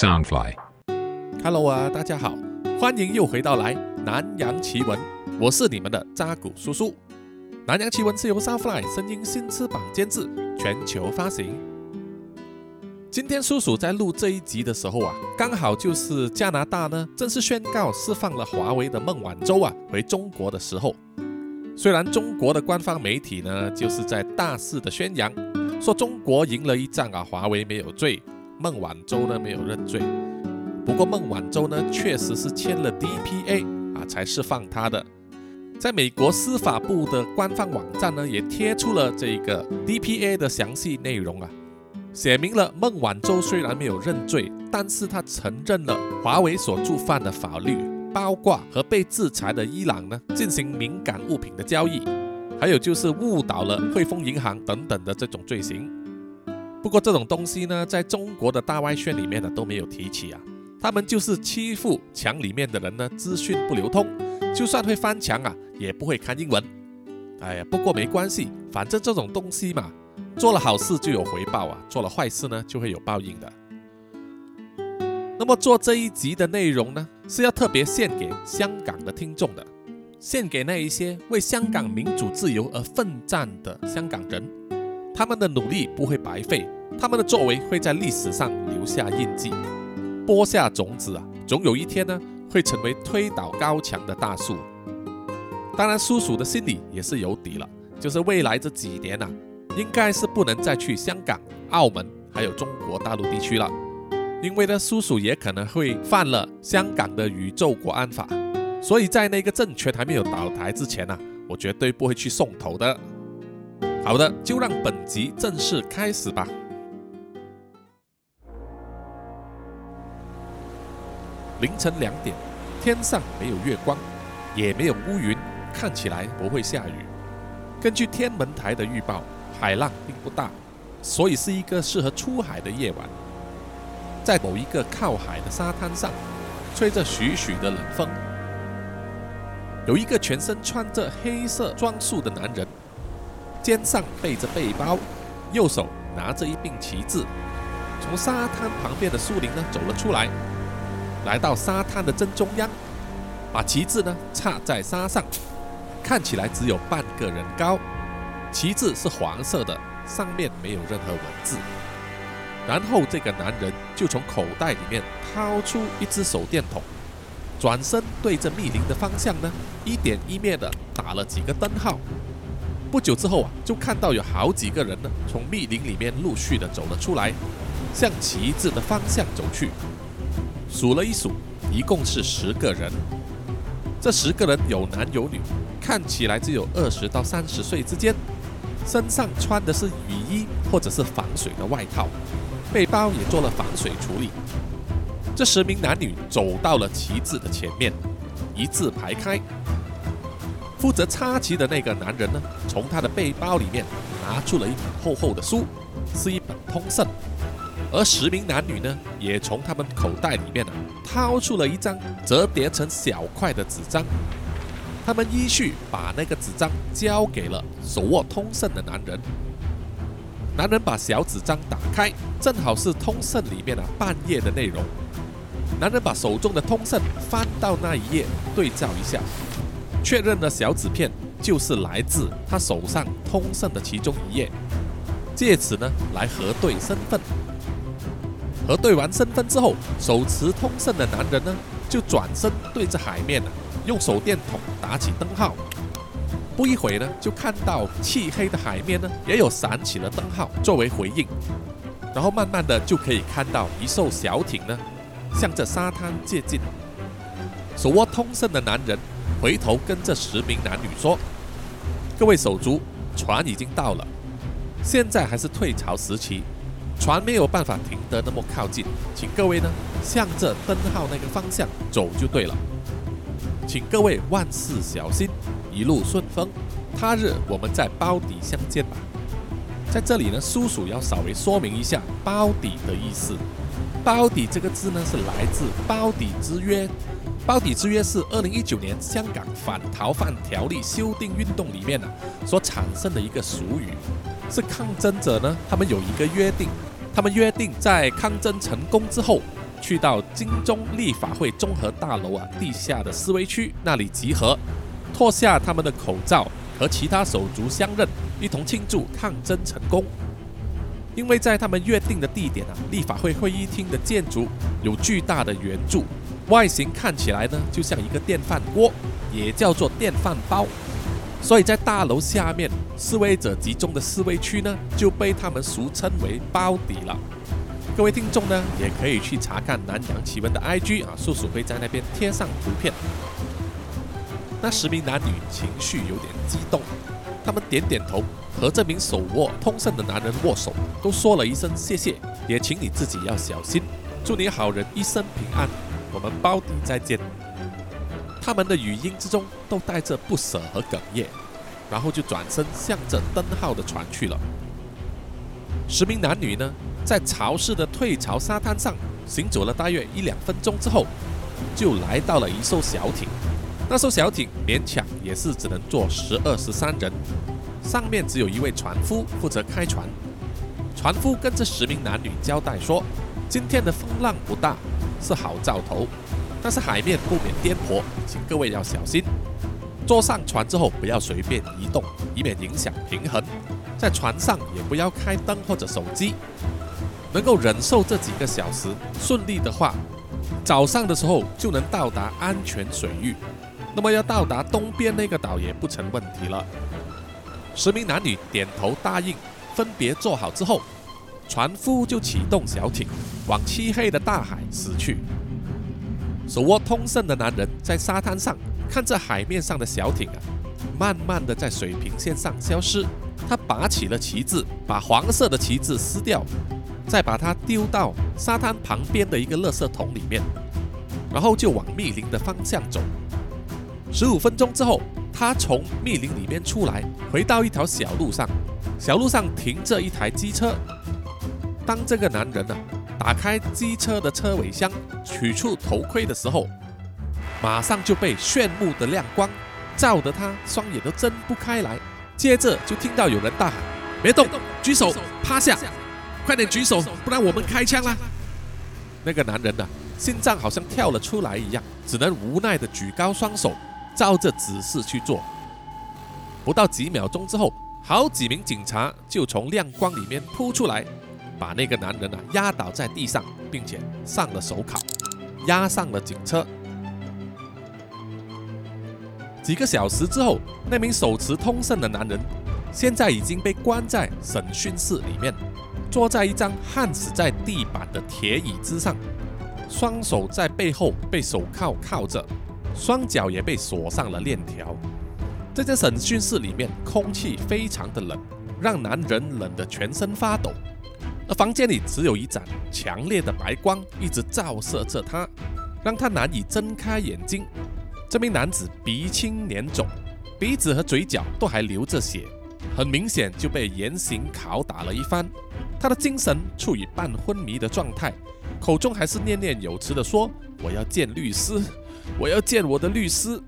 Soundfly，Hello 啊，大家好，欢迎又回到来南洋奇闻，我是你们的扎古叔叔。南洋奇闻是由 Soundfly 声音新翅膀监制，全球发行。今天叔叔在录这一集的时候啊，刚好就是加拿大呢正式宣告释放了华为的孟晚舟啊回中国的时候。虽然中国的官方媒体呢就是在大肆的宣扬，说中国赢了一仗啊，华为没有罪。孟晚舟呢没有认罪，不过孟晚舟呢确实是签了 DPA 啊才释放他的。在美国司法部的官方网站呢也贴出了这个 DPA 的详细内容啊，写明了孟晚舟虽然没有认罪，但是他承认了华为所触犯的法律，包括和被制裁的伊朗呢进行敏感物品的交易，还有就是误导了汇丰银行等等的这种罪行。不过这种东西呢，在中国的大外宣里面呢都没有提起啊。他们就是欺负墙里面的人呢，资讯不流通，就算会翻墙啊，也不会看英文。哎呀，不过没关系，反正这种东西嘛，做了好事就有回报啊，做了坏事呢就会有报应的。那么做这一集的内容呢，是要特别献给香港的听众的，献给那一些为香港民主自由而奋战的香港人。他们的努力不会白费，他们的作为会在历史上留下印记，播下种子啊，总有一天呢会成为推倒高墙的大树。当然，叔叔的心里也是有底了，就是未来这几年呐，应该是不能再去香港、澳门还有中国大陆地区了，因为呢，叔叔也可能会犯了香港的宇宙国安法，所以在那个政权还没有倒台之前呢，我绝对不会去送头的。好的，就让本集正式开始吧。凌晨两点，天上没有月光，也没有乌云，看起来不会下雨。根据天文台的预报，海浪并不大，所以是一个适合出海的夜晚。在某一个靠海的沙滩上，吹着徐徐的冷风，有一个全身穿着黑色装束的男人。肩上背着背包，右手拿着一柄旗帜，从沙滩旁边的树林呢走了出来，来到沙滩的正中央，把旗帜呢插在沙上，看起来只有半个人高。旗帜是黄色的，上面没有任何文字。然后这个男人就从口袋里面掏出一支手电筒，转身对着密林的方向呢一点一灭的打了几个灯号。不久之后啊，就看到有好几个人呢，从密林里面陆续的走了出来，向旗帜的方向走去。数了一数，一共是十个人。这十个人有男有女，看起来只有二十到三十岁之间，身上穿的是雨衣或者是防水的外套，背包也做了防水处理。这十名男女走到了旗帜的前面，一字排开。负责插旗的那个男人呢，从他的背包里面拿出了一本厚厚的书，是一本通胜。而十名男女呢，也从他们口袋里面呢掏出了一张折叠成小块的纸张。他们依序把那个纸张交给了手握通胜的男人。男人把小纸张打开，正好是通胜里面的半页的内容。男人把手中的通胜翻到那一页，对照一下。确认了小纸片就是来自他手上通胜的其中一页，借此呢来核对身份。核对完身份之后，手持通胜的男人呢就转身对着海面呢用手电筒打起灯号。不一会呢就看到漆黑的海面呢也有闪起了灯号作为回应，然后慢慢的就可以看到一艘小艇呢向着沙滩接近。手握通胜的男人。回头跟这十名男女说：“各位手足，船已经到了，现在还是退潮时期，船没有办法停得那么靠近，请各位呢向着灯号那个方向走就对了。请各位万事小心，一路顺风。他日我们在包底相见吧。”在这里呢，叔叔要稍微说明一下“包底”的意思。“包底”这个字呢，是来自《包底之约》。包底之约是二零一九年香港反逃犯条例修订运动里面呢所产生的一个俗语，是抗争者呢他们有一个约定，他们约定在抗争成功之后，去到金钟立法会综合大楼啊地下的示威区那里集合，脱下他们的口罩，和其他手足相认，一同庆祝抗争成功。因为在他们约定的地点啊，立法会会议厅的建筑有巨大的圆柱，外形看起来呢就像一个电饭锅，也叫做电饭煲。所以在大楼下面示威者集中的示威区呢，就被他们俗称为“包底”了。各位听众呢，也可以去查看南洋奇闻的 IG 啊，叔叔会在那边贴上图片。那十名男女情绪有点激动，他们点点头，和这名手握通胜的男人握手，都说了一声谢谢，也请你自己要小心，祝你好人一生平安，我们包底再见。他们的语音之中都带着不舍和哽咽，然后就转身向着灯号的船去了。十名男女呢，在潮湿的退潮沙滩上行走了大约一两分钟之后，就来到了一艘小艇。那艘小艇勉强也是只能坐十二十三人，上面只有一位船夫负责开船。船夫跟这十名男女交代说：“今天的风浪不大，是好兆头。”但是海面不免颠簸，请各位要小心。坐上船之后，不要随便移动，以免影响平衡。在船上也不要开灯或者手机。能够忍受这几个小时，顺利的话，早上的时候就能到达安全水域。那么要到达东边那个岛也不成问题了。十名男女点头答应，分别坐好之后，船夫就启动小艇往漆黑的大海驶去。手握通胜的男人在沙滩上看着海面上的小艇啊，慢慢的在水平线上消失。他拔起了旗帜，把黄色的旗帜撕掉，再把它丢到沙滩旁边的一个垃圾桶里面，然后就往密林的方向走。十五分钟之后，他从密林里面出来，回到一条小路上，小路上停着一台机车。当这个男人呢？打开机车的车尾箱，取出头盔的时候，马上就被炫目的亮光照得他双眼都睁不开来。接着就听到有人大喊：“别动，举手，趴下，快点举手，不然我们开枪啦！”那个男人呢，心脏好像跳了出来一样，只能无奈的举高双手，照着指示去做。不到几秒钟之后，好几名警察就从亮光里面扑出来。把那个男人啊压倒在地上，并且上了手铐，押上了警车。几个小时之后，那名手持通胜的男人现在已经被关在审讯室里面，坐在一张焊死在地板的铁椅子上，双手在背后被手铐铐着，双脚也被锁上了链条。这间审讯室里面空气非常的冷，让男人冷得全身发抖。而房间里只有一盏强烈的白光一直照射着他，让他难以睁开眼睛。这名男子鼻青脸肿，鼻子和嘴角都还流着血，很明显就被严刑拷打了一番。他的精神处于半昏迷的状态，口中还是念念有词地说：“我要见律师，我要见我的律师。”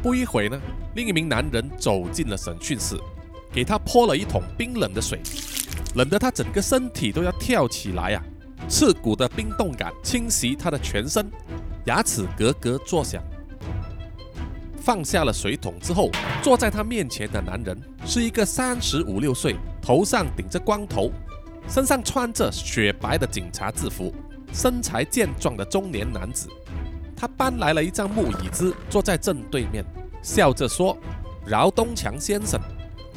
不一会呢，另一名男人走进了审讯室，给他泼了一桶冰冷的水。冷得他整个身体都要跳起来呀！刺骨的冰冻感侵袭他的全身，牙齿咯咯作响。放下了水桶之后，坐在他面前的男人是一个三十五六岁、头上顶着光头、身上穿着雪白的警察制服、身材健壮的中年男子。他搬来了一张木椅子，坐在正对面，笑着说：“饶东强先生。”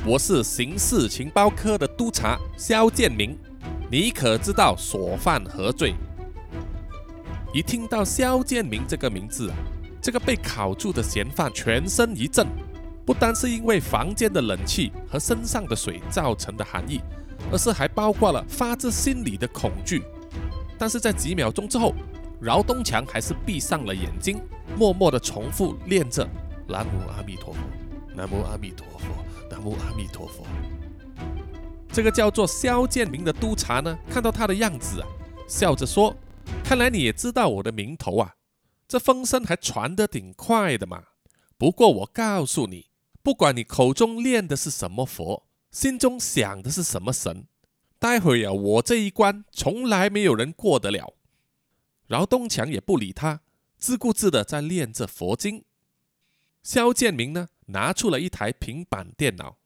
我是刑事情报科的督察肖建明，你可知道所犯何罪？一听到肖建明这个名字，这个被烤住的嫌犯全身一震，不单是因为房间的冷气和身上的水造成的寒意，而是还包括了发自心里的恐惧。但是在几秒钟之后，饶东强还是闭上了眼睛，默默地重复念着“南无阿弥陀佛，南无阿弥陀佛”。南无阿弥陀佛。这个叫做肖建明的督察呢，看到他的样子啊，笑着说：“看来你也知道我的名头啊，这风声还传得挺快的嘛。不过我告诉你，不管你口中念的是什么佛，心中想的是什么神，待会儿啊，我这一关从来没有人过得了。”饶东强也不理他，自顾自的在练着佛经。肖建明呢，拿出了一台平板电脑，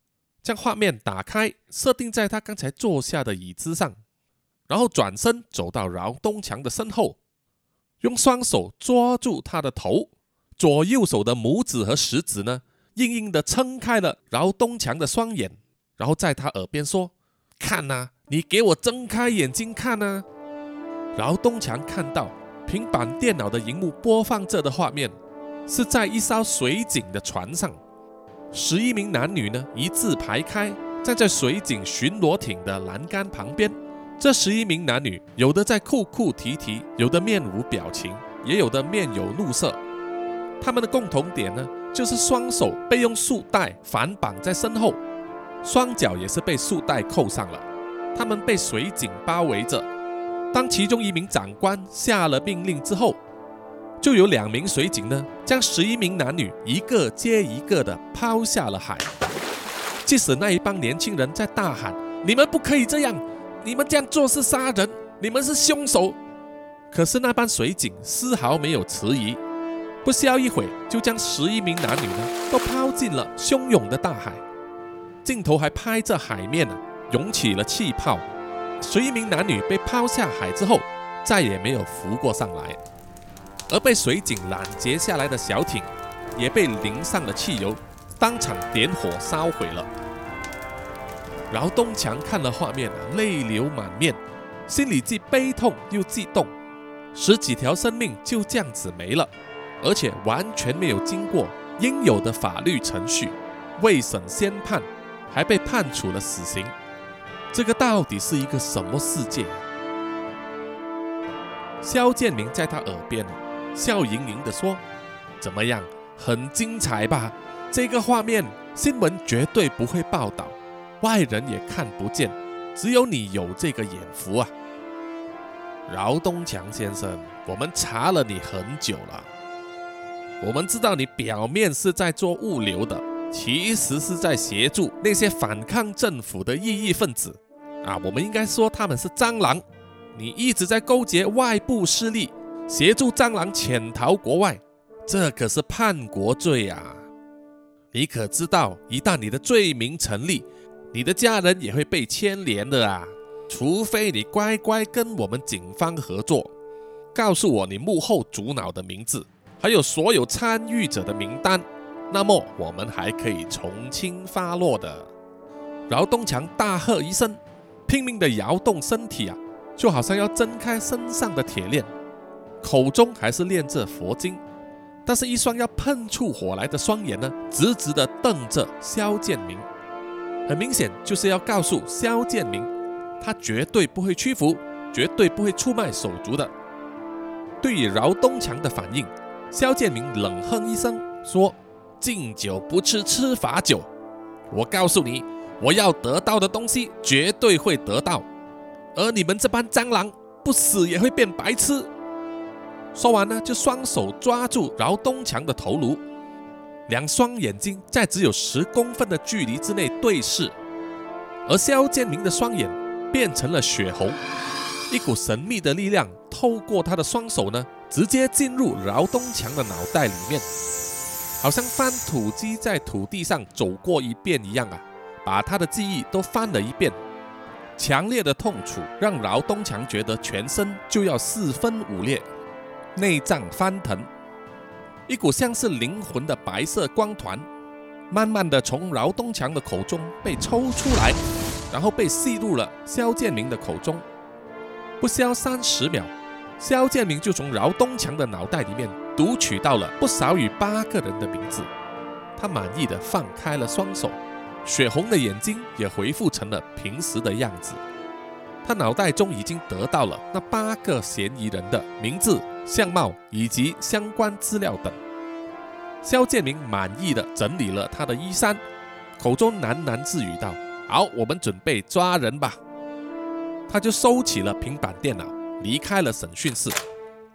将画面打开，设定在他刚才坐下的椅子上，然后转身走到饶东强的身后，用双手抓住他的头，左右手的拇指和食指呢，硬硬的撑开了饶东强的双眼，然后在他耳边说：“看呐，你给我睁开眼睛看呐！”饶东强看到平板电脑的荧幕播放着的画面，是在一艘水警的船上，十一名男女呢一字排开，站在水警巡逻艇的栏杆旁边。这十一名男女，有的在哭哭啼啼，有的面无表情，也有的面有怒色。他们的共同点呢，就是双手被用束带反绑在身后，双脚也是被束带扣上了。他们被水警包围着。当其中一名长官下了命令之后，就有两名水警呢，将十一名男女一个接一个的抛下了海。即使那一帮年轻人在大喊：“你们不可以这样，你们这样做是杀人，你们是凶手。”可是那帮水警丝毫没有迟疑，不消一会就将十一名男女呢都抛进了汹涌的大海。镜头还拍着海面呢，涌起了气泡。十一名男女被抛下海之后，再也没有浮过上来，而被水警拦截下来的小艇也被淋上了汽油，当场点火烧毁了。饶东强看了画面啊，泪流满面，心里既悲痛又激动。十几条生命就这样子没了，而且完全没有经过应有的法律程序，未审先判，还被判处了死刑。这个到底是一个什么世界？肖建明在他耳边笑盈盈地说：“怎么样，很精彩吧？这个画面新闻绝对不会报道，外人也看不见，只有你有这个眼福啊！”饶东强先生，我们查了你很久了，我们知道你表面是在做物流的。其实是在协助那些反抗政府的异议分子，啊，我们应该说他们是蟑螂。你一直在勾结外部势力，协助蟑螂潜逃国外，这可是叛国罪啊！你可知道，一旦你的罪名成立，你的家人也会被牵连的啊！除非你乖乖跟我们警方合作，告诉我你幕后主脑的名字，还有所有参与者的名单。那么我们还可以从轻发落的。饶东强大喝一声，拼命地摇动身体啊，就好像要挣开身上的铁链，口中还是念着佛经，但是一双要喷出火来的双眼呢，直直地瞪着肖建明，很明显就是要告诉肖建明，他绝对不会屈服，绝对不会出卖手足的。对于饶东强的反应，肖建明冷哼一声说。敬酒不吃吃罚酒，我告诉你，我要得到的东西绝对会得到，而你们这帮蟑螂不死也会变白痴。说完呢，就双手抓住饶东强的头颅，两双眼睛在只有十公分的距离之内对视，而肖建明的双眼变成了血红，一股神秘的力量透过他的双手呢，直接进入饶东强的脑袋里面。好像翻土机在土地上走过一遍一样啊，把他的记忆都翻了一遍。强烈的痛楚让饶东强觉得全身就要四分五裂，内脏翻腾，一股像是灵魂的白色光团，慢慢的从饶东强的口中被抽出来，然后被吸入了肖建明的口中。不消三十秒，肖建明就从饶东强的脑袋里面。读取到了不少于八个人的名字，他满意的放开了双手，血红的眼睛也恢复成了平时的样子。他脑袋中已经得到了那八个嫌疑人的名字、相貌以及相关资料等。肖建明满意的整理了他的衣衫，口中喃喃自语道：“好，我们准备抓人吧。”他就收起了平板电脑，离开了审讯室。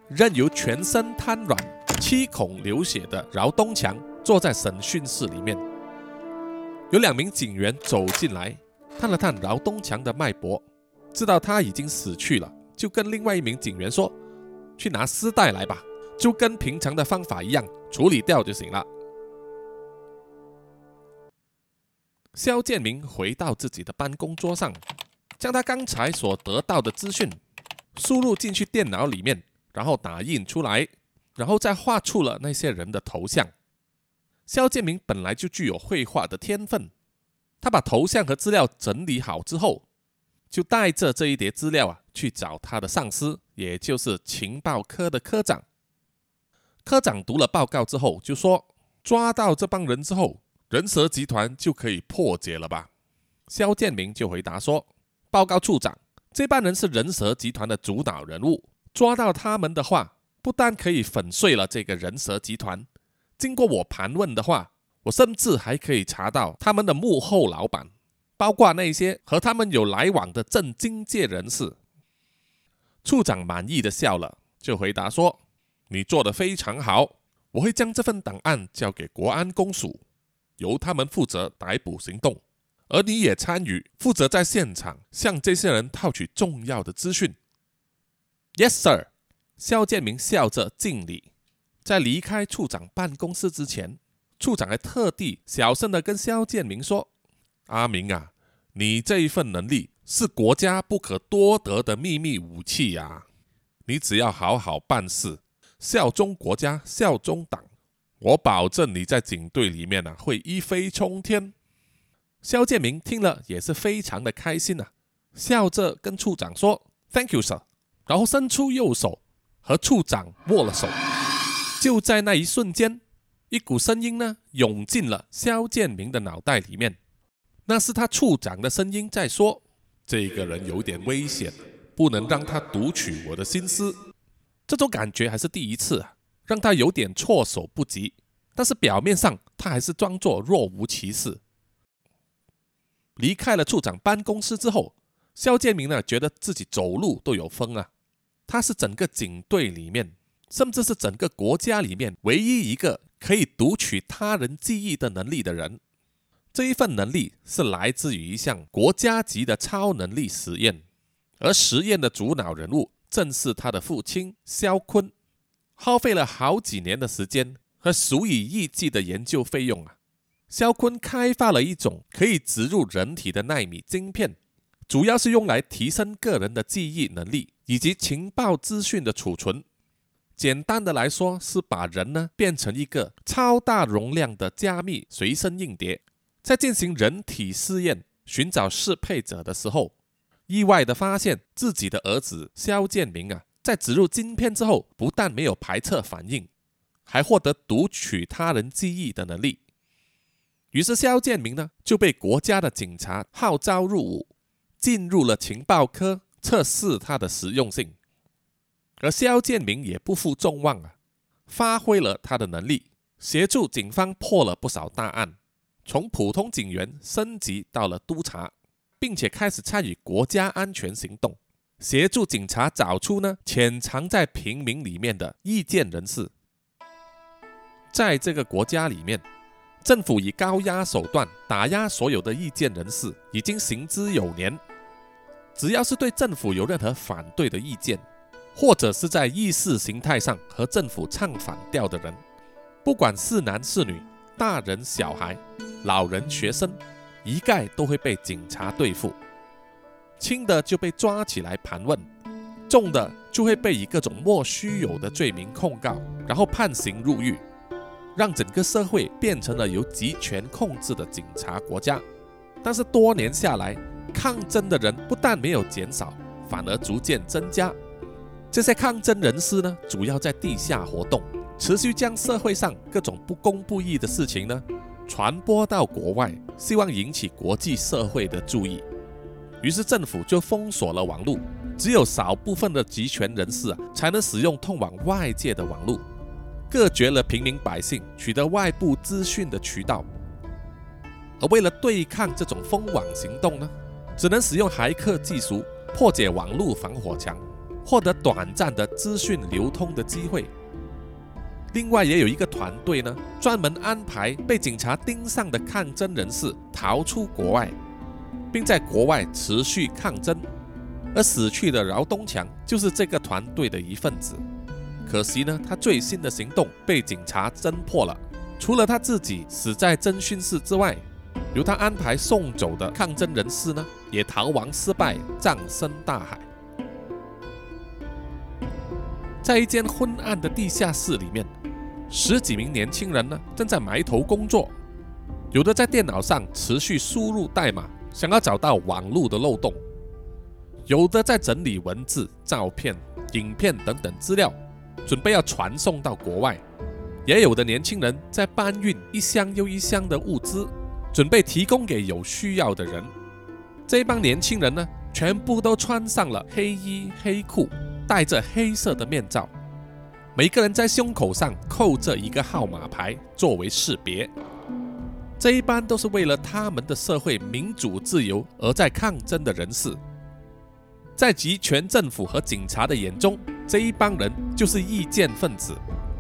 任由全身瘫软、七孔流血的饶东强坐在审讯室里面，有两名警员走进来，探了探饶东强的脉搏，知道他已经死去了，就跟另外一名警员说：“去拿丝带来吧，就跟平常的方法一样处理掉就行了。肖建明回到自己的办公桌上，将他刚才所得到的资讯输入进去电脑里面，然后打印出来，然后再画出了那些人的头像。肖建明本来就具有绘画的天分，他把头像和资料整理好之后，就带着这一叠资料啊去找他的上司，也就是情报科的科长。科长读了报告之后就说：“抓到这帮人之后。”人蛇集团就可以破解了吧？肖建明就回答说：“报告处长，这帮人是人蛇集团的主导人物，抓到他们的话，不但可以粉碎了这个人蛇集团，经过我盘问的话，我甚至还可以查到他们的幕后老板，包括那些和他们有来往的正经界人士。”处长满意的笑了，就回答说：“你做的非常好，我会将这份档案交给国安公署。”由他们负责逮捕行动，而你也参与，负责在现场向这些人套取重要的资讯。Yes, sir。肖建明笑着敬礼。在离开处长办公室之前，处长还特地小声的跟肖建明说：“阿明啊，你这一份能力是国家不可多得的秘密武器呀！你只要好好办事，效忠国家，效忠党。”我保证你在警队里面呢会一飞冲天。肖建明听了也是非常的开心啊，笑着跟处长说：“Thank you, sir。”然后伸出右手和处长握了手。就在那一瞬间，一股声音呢涌进了肖建明的脑袋里面，那是他处长的声音在说：“这个人有点危险，不能让他读取我的心思。”这种感觉还是第一次啊。让他有点措手不及，但是表面上他还是装作若无其事。离开了处长办公室之后，肖建明呢觉得自己走路都有风啊。他是整个警队里面，甚至是整个国家里面唯一一个可以读取他人记忆的能力的人。这一份能力是来自于一项国家级的超能力实验，而实验的主脑人物正是他的父亲肖坤。耗费了好几年的时间和数以亿计的研究费用啊，肖坤开发了一种可以植入人体的纳米晶片，主要是用来提升个人的记忆能力以及情报资讯的储存。简单的来说，是把人呢变成一个超大容量的加密随身硬碟，在进行人体试验、寻找适配者的时候，意外的发现自己的儿子肖建明啊。在植入晶片之后，不但没有排斥反应，还获得读取他人记忆的能力。于是肖建明呢就被国家的警察号召入伍，进入了情报科测试他的实用性。而肖建明也不负众望啊，发挥了他的能力，协助警方破了不少大案，从普通警员升级到了督察，并且开始参与国家安全行动。协助警察找出呢潜藏在平民里面的意见人士。在这个国家里面，政府以高压手段打压所有的意见人士，已经行之有年。只要是对政府有任何反对的意见，或者是在意识形态上和政府唱反调的人，不管是男是女、大人小孩、老人学生，一概都会被警察对付。轻的就被抓起来盘问，重的就会被以各种莫须有的罪名控告，然后判刑入狱，让整个社会变成了由集权控制的警察国家。但是多年下来，抗争的人不但没有减少，反而逐渐增加。这些抗争人士呢，主要在地下活动，持续将社会上各种不公不义的事情呢传播到国外，希望引起国际社会的注意。于是政府就封锁了网络，只有少部分的集权人士啊才能使用通往外界的网络，隔绝了平民百姓取得外部资讯的渠道。而为了对抗这种封网行动呢，只能使用骇客技术破解网络防火墙，获得短暂的资讯流通的机会。另外也有一个团队呢，专门安排被警察盯上的抗争人士逃出国外。并在国外持续抗争，而死去的饶东强就是这个团队的一份子。可惜呢，他最新的行动被警察侦破了。除了他自己死在侦讯室之外，由他安排送走的抗争人士呢，也逃亡失败，葬身大海。在一间昏暗的地下室里面，十几名年轻人呢，正在埋头工作，有的在电脑上持续输入代码，想要找到网络的漏洞；有的在整理文字、照片、影片等等资料，准备要传送到国外。也有的年轻人在搬运一箱又一箱的物资，准备提供给有需要的人。这帮年轻人呢，全部都穿上了黑衣黑裤，戴着黑色的面罩，每个人在胸口上扣着一个号码牌作为识别。这一般都是为了他们的社会民主自由而在抗争的人士。在集权政府和警察的眼中，这一帮人就是意见分子。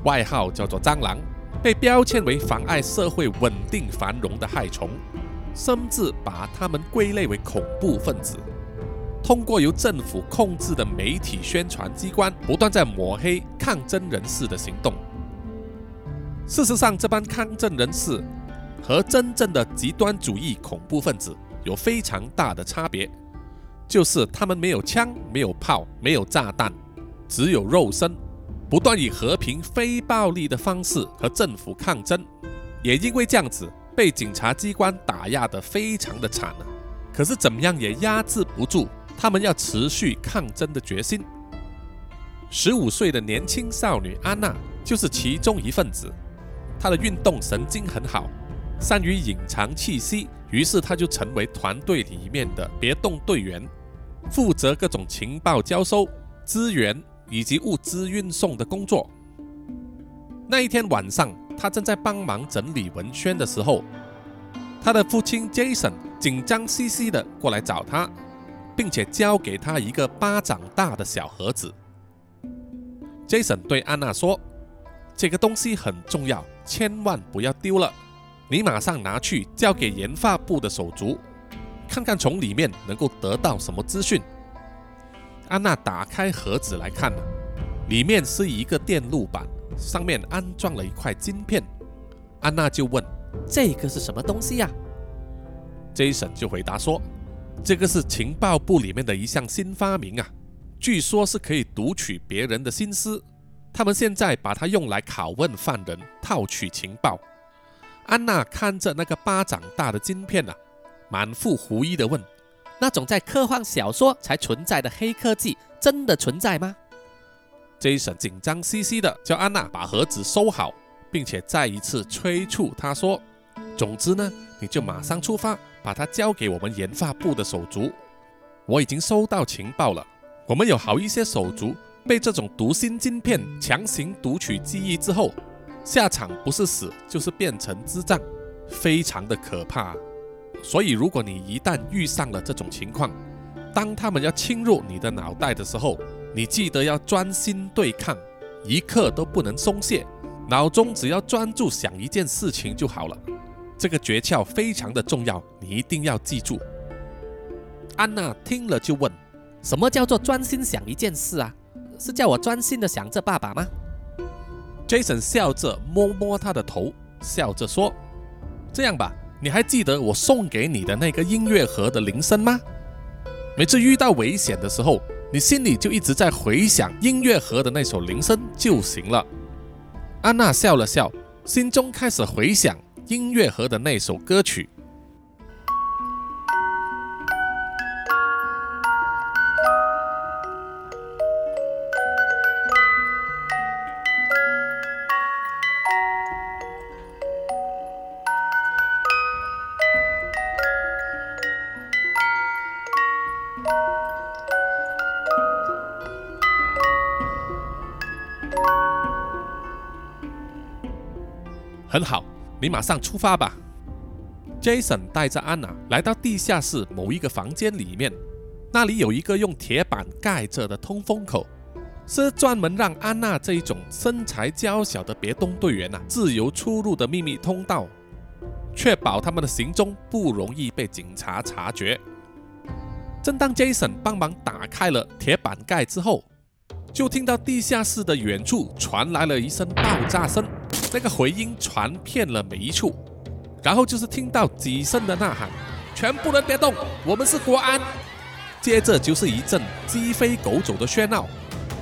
外号叫做“蟑螂”，被标签为妨碍社会稳定繁荣的害虫，甚至把他们归类为恐怖分子。通过由政府控制的媒体宣传机关，不断在抹黑抗争人士的行动。事实上，这帮抗争人士和真正的极端主义恐怖分子有非常大的差别，就是他们没有枪、没有炮、没有炸弹，只有肉身。不断以和平、非暴力的方式和政府抗争，也因为这样子被警察机关打压得非常的惨啊。可是怎么样也压制不住他们要持续抗争的决心。十五岁的年轻少女安娜就是其中一份子，她的运动神经很好，善于隐藏气息，于是她就成为团队里面的别动队员，负责各种情报交收、资源。以及物资运送的工作。那一天晚上，她正在帮忙整理文宣的时候，她的父亲 Jason 紧张兮兮的过来找她，并且交给他一个巴掌大的小盒子。Jason 对安娜说：“这个东西很重要，千万不要丢了。你马上拿去交给研发部的手足，看看从里面能够得到什么资讯。”安娜打开盒子来看，里面是一个电路板，上面安装了一块晶片。安娜就问：“这个是什么东西呀？”Jason 就回答说：“这个是情报部里面的一项新发明啊，据说是可以读取别人的心思。他们现在把它用来拷问犯人，套取情报。”安娜看着那个巴掌大的晶片啊，满腹狐疑地问。那种在科幻小说才存在的黑科技，真的存在吗？Jason 紧张兮兮的叫安娜把盒子收好，并且再一次催促她说：“总之呢，你就马上出发，把它交给我们研发部的手足。我已经收到情报了，我们有好一些手足被这种读心晶片强行读取记忆之后，下场不是死就是变成智障，非常的可怕。”所以，如果你一旦遇上了这种情况，当他们要侵入你的脑袋的时候，你记得要专心对抗，一刻都不能松懈，脑中只要专注想一件事情就好了。这个诀窍非常的重要，你一定要记住。安娜听了就问：“什么叫做专心想一件事啊？是叫我专心的想着爸爸吗？”Jason 笑着摸摸他的头，笑着说：“这样吧。”你还记得我送给你的那个音乐盒的铃声吗？每次遇到危险的时候，你心里就一直在回想音乐盒的那首铃声就行了。安娜笑了笑，心中开始回想音乐盒的那首歌曲。你马上出发吧。Jason 带着安娜来到地下室某一个房间里面，那里有一个用铁板盖着的通风口，是专门让安娜这一种身材娇小的别动队员呐自由出入的秘密通道，确保他们的行踪不容易被警察察觉。正当 Jason 帮忙打开了铁板盖之后就听到地下室的远处传来了一声爆炸声，那个回音传遍了每一处，然后就是听到几声的呐喊：“全部人别动，我们是国安。”接着就是一阵鸡飞狗走的喧闹，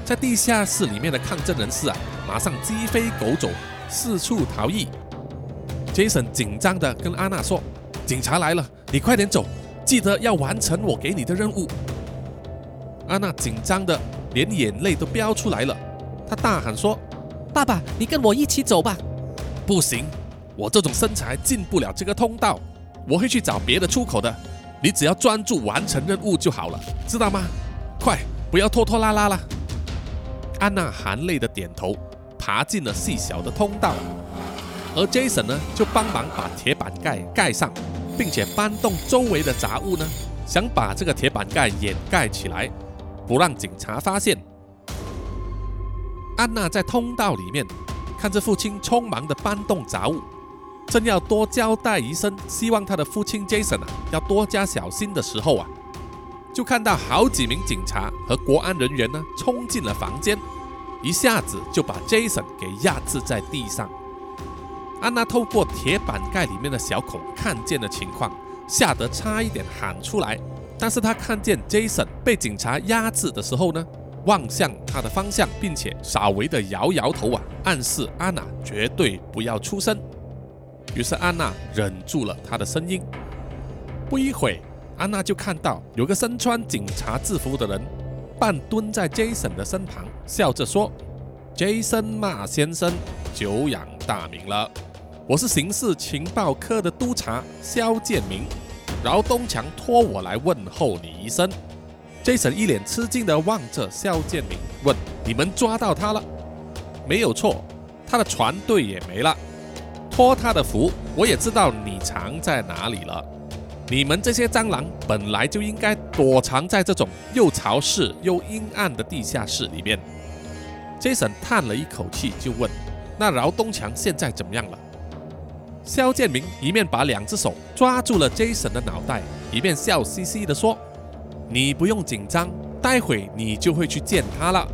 在地下室里面的抗争人士啊，马上鸡飞狗走，四处逃逸。杰森紧张地跟安娜说：“警察来了，你快点走，记得要完成我给你的任务。”安娜紧张的连眼泪都飙出来了，她大喊说：“爸爸，你跟我一起走吧。”“不行，我这种身材进不了这个通道，我会去找别的出口的。你只要专注完成任务就好了，知道吗？快，不要拖拖拉拉了。”安娜含泪的点头，爬进了细小的通道。而 Jason 呢，就帮忙把铁板盖盖上，并且搬动周围的杂物呢，想把这个铁板盖掩盖起来，不让警察发现。安娜在通道里面看着父亲匆忙的搬动杂物，正要多交代一声，希望他的父亲 Jason 啊要多加小心的时候啊，就看到好几名警察和国安人员呢冲进了房间，一下子就把 Jason 给压制在地上。安娜透过铁板盖里面的小孔看见的情况，吓得差一点喊出来。但是她看见 Jason 被警察压制的时候呢，望向他的方向，并且稍微的摇摇头啊，暗示安娜绝对不要出声。于是安娜忍住了她的声音。不一会，安娜就看到有个身穿警察制服的人，半蹲在 Jason 的身旁，笑着说：“Jason 马先生，久仰大名了。”我是刑事情报科的督察肖建明，饶东强托我来问候你一声。Jason 一脸吃惊地望着肖建明，问：“你们抓到他了？”“没有错，他的船队也没了。托他的福，我也知道你藏在哪里了。你们这些蟑螂本来就应该躲藏在这种又潮湿又阴暗的地下室里面。”Jason 叹了一口气，就问：“那饶东强现在怎么样了？”肖建明一面把两只手抓住了 Jason 的脑袋，一面笑嘻嘻地说：“你不用紧张，待会你就会去见他了。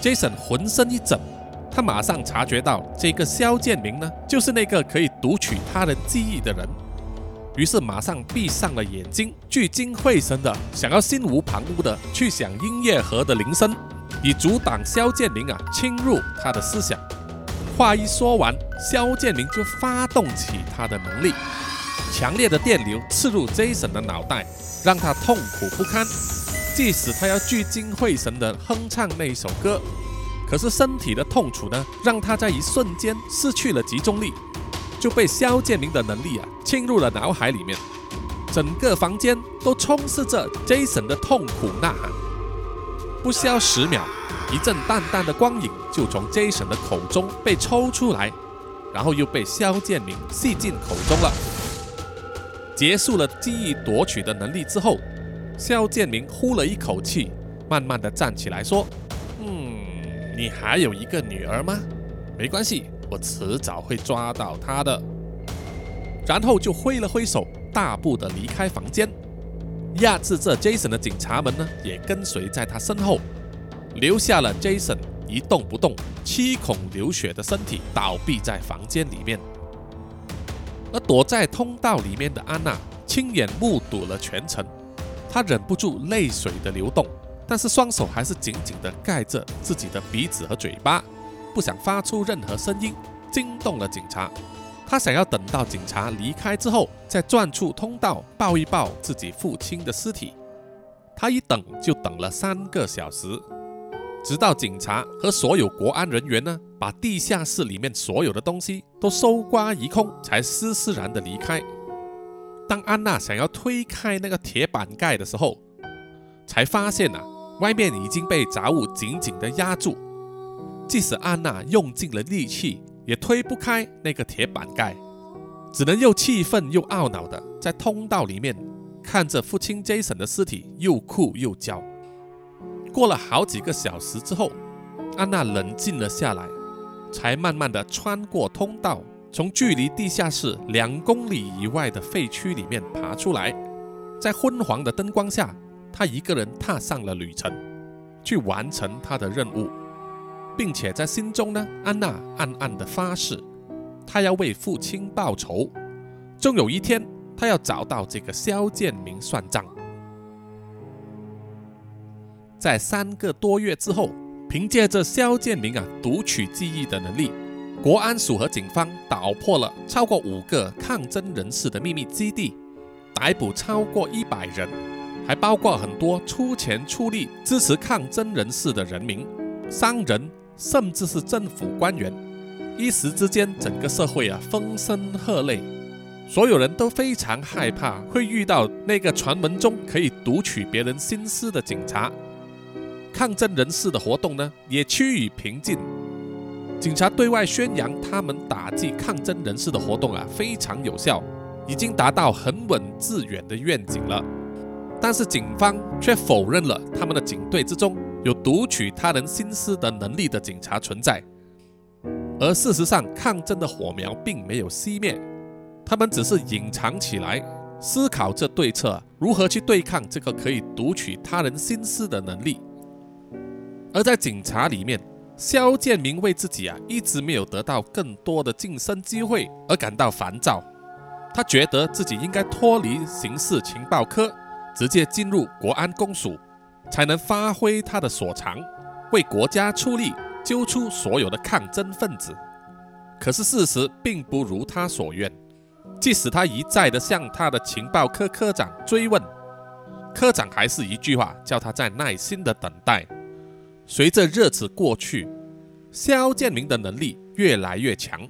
”Jason 浑身一震，他马上察觉到这个肖建明呢，就是那个可以读取他人记忆的人，于是马上闭上了眼睛，聚精会神的想要心无旁骛的去想音乐盒的铃声，以阻挡肖建明啊侵入他的思想。话一说完，肖建明就发动起他的能力，强烈的电流刺入 Jason 的脑袋，让他痛苦不堪。即使他要聚精会神地哼唱那一首歌，可是身体的痛楚呢，让他在一瞬间失去了集中力，就被肖建明的能力啊侵入了脑海里面。整个房间都充斥着 Jason 的痛苦呐喊。不消十秒。一阵淡淡的光影就从 Jason 的口中被抽出来，然后又被肖建明吸进口中了。结束了记忆夺取的能力之后，肖建明呼了一口气，慢慢的站起来说：“嗯，你还有一个女儿吗？没关系，我迟早会抓到她的。”然后就挥了挥手，大步的离开房间。压制着 Jason 的警察们呢，也跟随在他身后。留下了 Jason 一动不动、七孔流血的身体倒闭在房间里面，而躲在通道里面的安娜亲眼目睹了全程，她忍不住泪水的流动，但是双手还是紧紧的盖着自己的鼻子和嘴巴，不想发出任何声音，惊动了警察。她想要等到警察离开之后，再转出通道抱一抱自己父亲的尸体。她一等就等了三个小时。直到警察和所有国安人员呢，把地下室里面所有的东西都搜刮一空，才施施然的离开。当安娜想要推开那个铁板盖的时候，才发现啊，外面已经被杂物紧紧的压住，即使安娜用尽了力气，也推不开那个铁板盖，只能又气愤又懊恼的在通道里面看着父亲 Jason 的尸体，又哭又叫。过了好几个小时之后，安娜冷静了下来，才慢慢的穿过通道，从距离地下室两公里以外的废墟里面爬出来。在昏黄的灯光下，她一个人踏上了旅程。去完成他的任务，并且在心中呢，安娜暗暗的发誓，她要为父亲报仇，终有一天，她要找到这个萧建明算账。在三个多月之后，凭借着肖建明啊读取记忆的能力，国安署和警方捣破了超过五个抗争人士的秘密基地，逮捕超过一百人，还包括很多出钱出力支持抗争人士的人民、商人，甚至是政府官员。一时之间，整个社会啊风声鹤唳，所有人都非常害怕会遇到那个传闻中可以读取别人心思的警察。抗争人士的活动呢，也趋于平静。警察对外宣扬他们打击抗争人士的活动啊非常有效，已经达到很稳致远的愿景了。但是警方却否认了他们的警队之中有读取他人心思的能力的警察存在。而事实上，抗争的火苗并没有熄灭，他们只是隐藏起来，思考着对策如何去对抗这个可以读取他人心思的能力。而在警察里面，肖建明为自己啊一直没有得到更多的晋升机会而感到烦躁。他觉得自己应该脱离刑事情报科，直接进入国安公署，才能发挥他的所长，为国家出力，揪出所有的抗争分子。可是事实并不如他所愿，即使他一再的向他的情报科科长追问，科长还是一句话，叫他再耐心的等待。随着日子过去，肖建明的能力越来越强。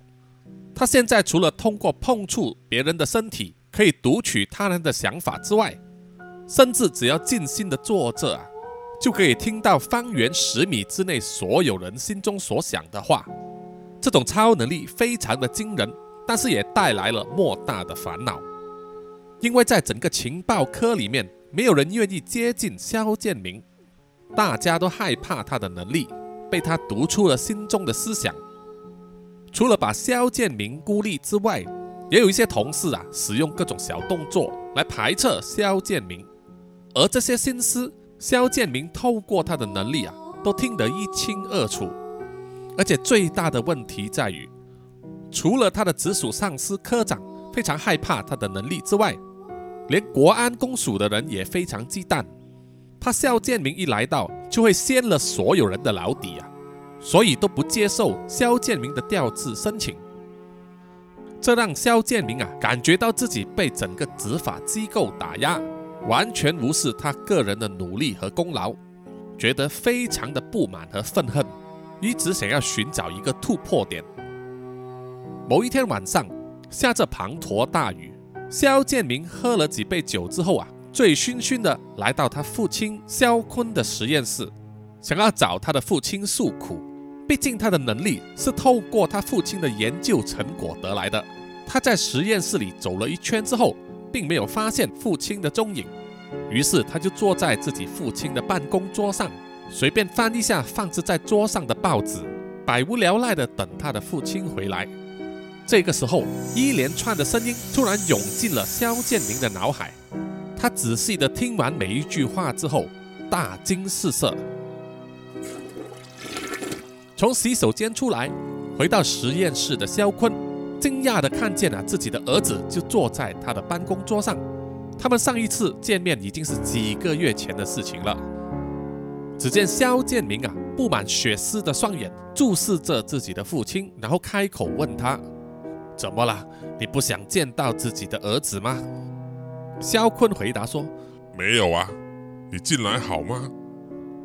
他现在除了通过碰触别人的身体可以读取他人的想法之外，甚至只要静心的坐着，就可以听到方圆十米之内所有人心中所想的话。这种超能力非常的惊人，但是也带来了莫大的烦恼，因为在整个情报科里面，没有人愿意接近肖建明。大家都害怕他的能力被他读出了心中的思想。除了把肖建明孤立之外，也有一些同事啊，使用各种小动作来排斥肖建明。而这些心思，肖建明透过他的能力啊，都听得一清二楚。而且最大的问题在于，除了他的直属上司科长非常害怕他的能力之外，连国安公署的人也非常忌惮。怕肖建明一来到就会掀了所有人的老底啊，所以都不接受肖建明的调职申请。这让肖建明啊感觉到自己被整个执法机构打压，完全无视他个人的努力和功劳，觉得非常的不满和愤恨，一直想要寻找一个突破点。某一天晚上，下着滂沱大雨，肖建明喝了几杯酒之后啊。醉醺醺的来到他父亲肖坤的实验室，想要找他的父亲诉苦。毕竟他的能力是透过他父亲的研究成果得来的。他在实验室里走了一圈之后，并没有发现父亲的踪影，于是他就坐在自己父亲的办公桌上，随便翻一下放置在桌上的报纸，百无聊赖的等他的父亲回来。这个时候，一连串的声音突然涌进了肖建明的脑海。他仔细的听完每一句话之后，大惊失色。从洗手间出来，回到实验室的肖坤，惊讶的看见了自己的儿子就坐在他的办公桌上。他们上一次见面已经是几个月前的事情了。只见肖建明啊，布满血丝的双眼注视着自己的父亲，然后开口问他：“怎么了？你不想见到自己的儿子吗？”肖坤回答说：“没有啊，你进来好吗？”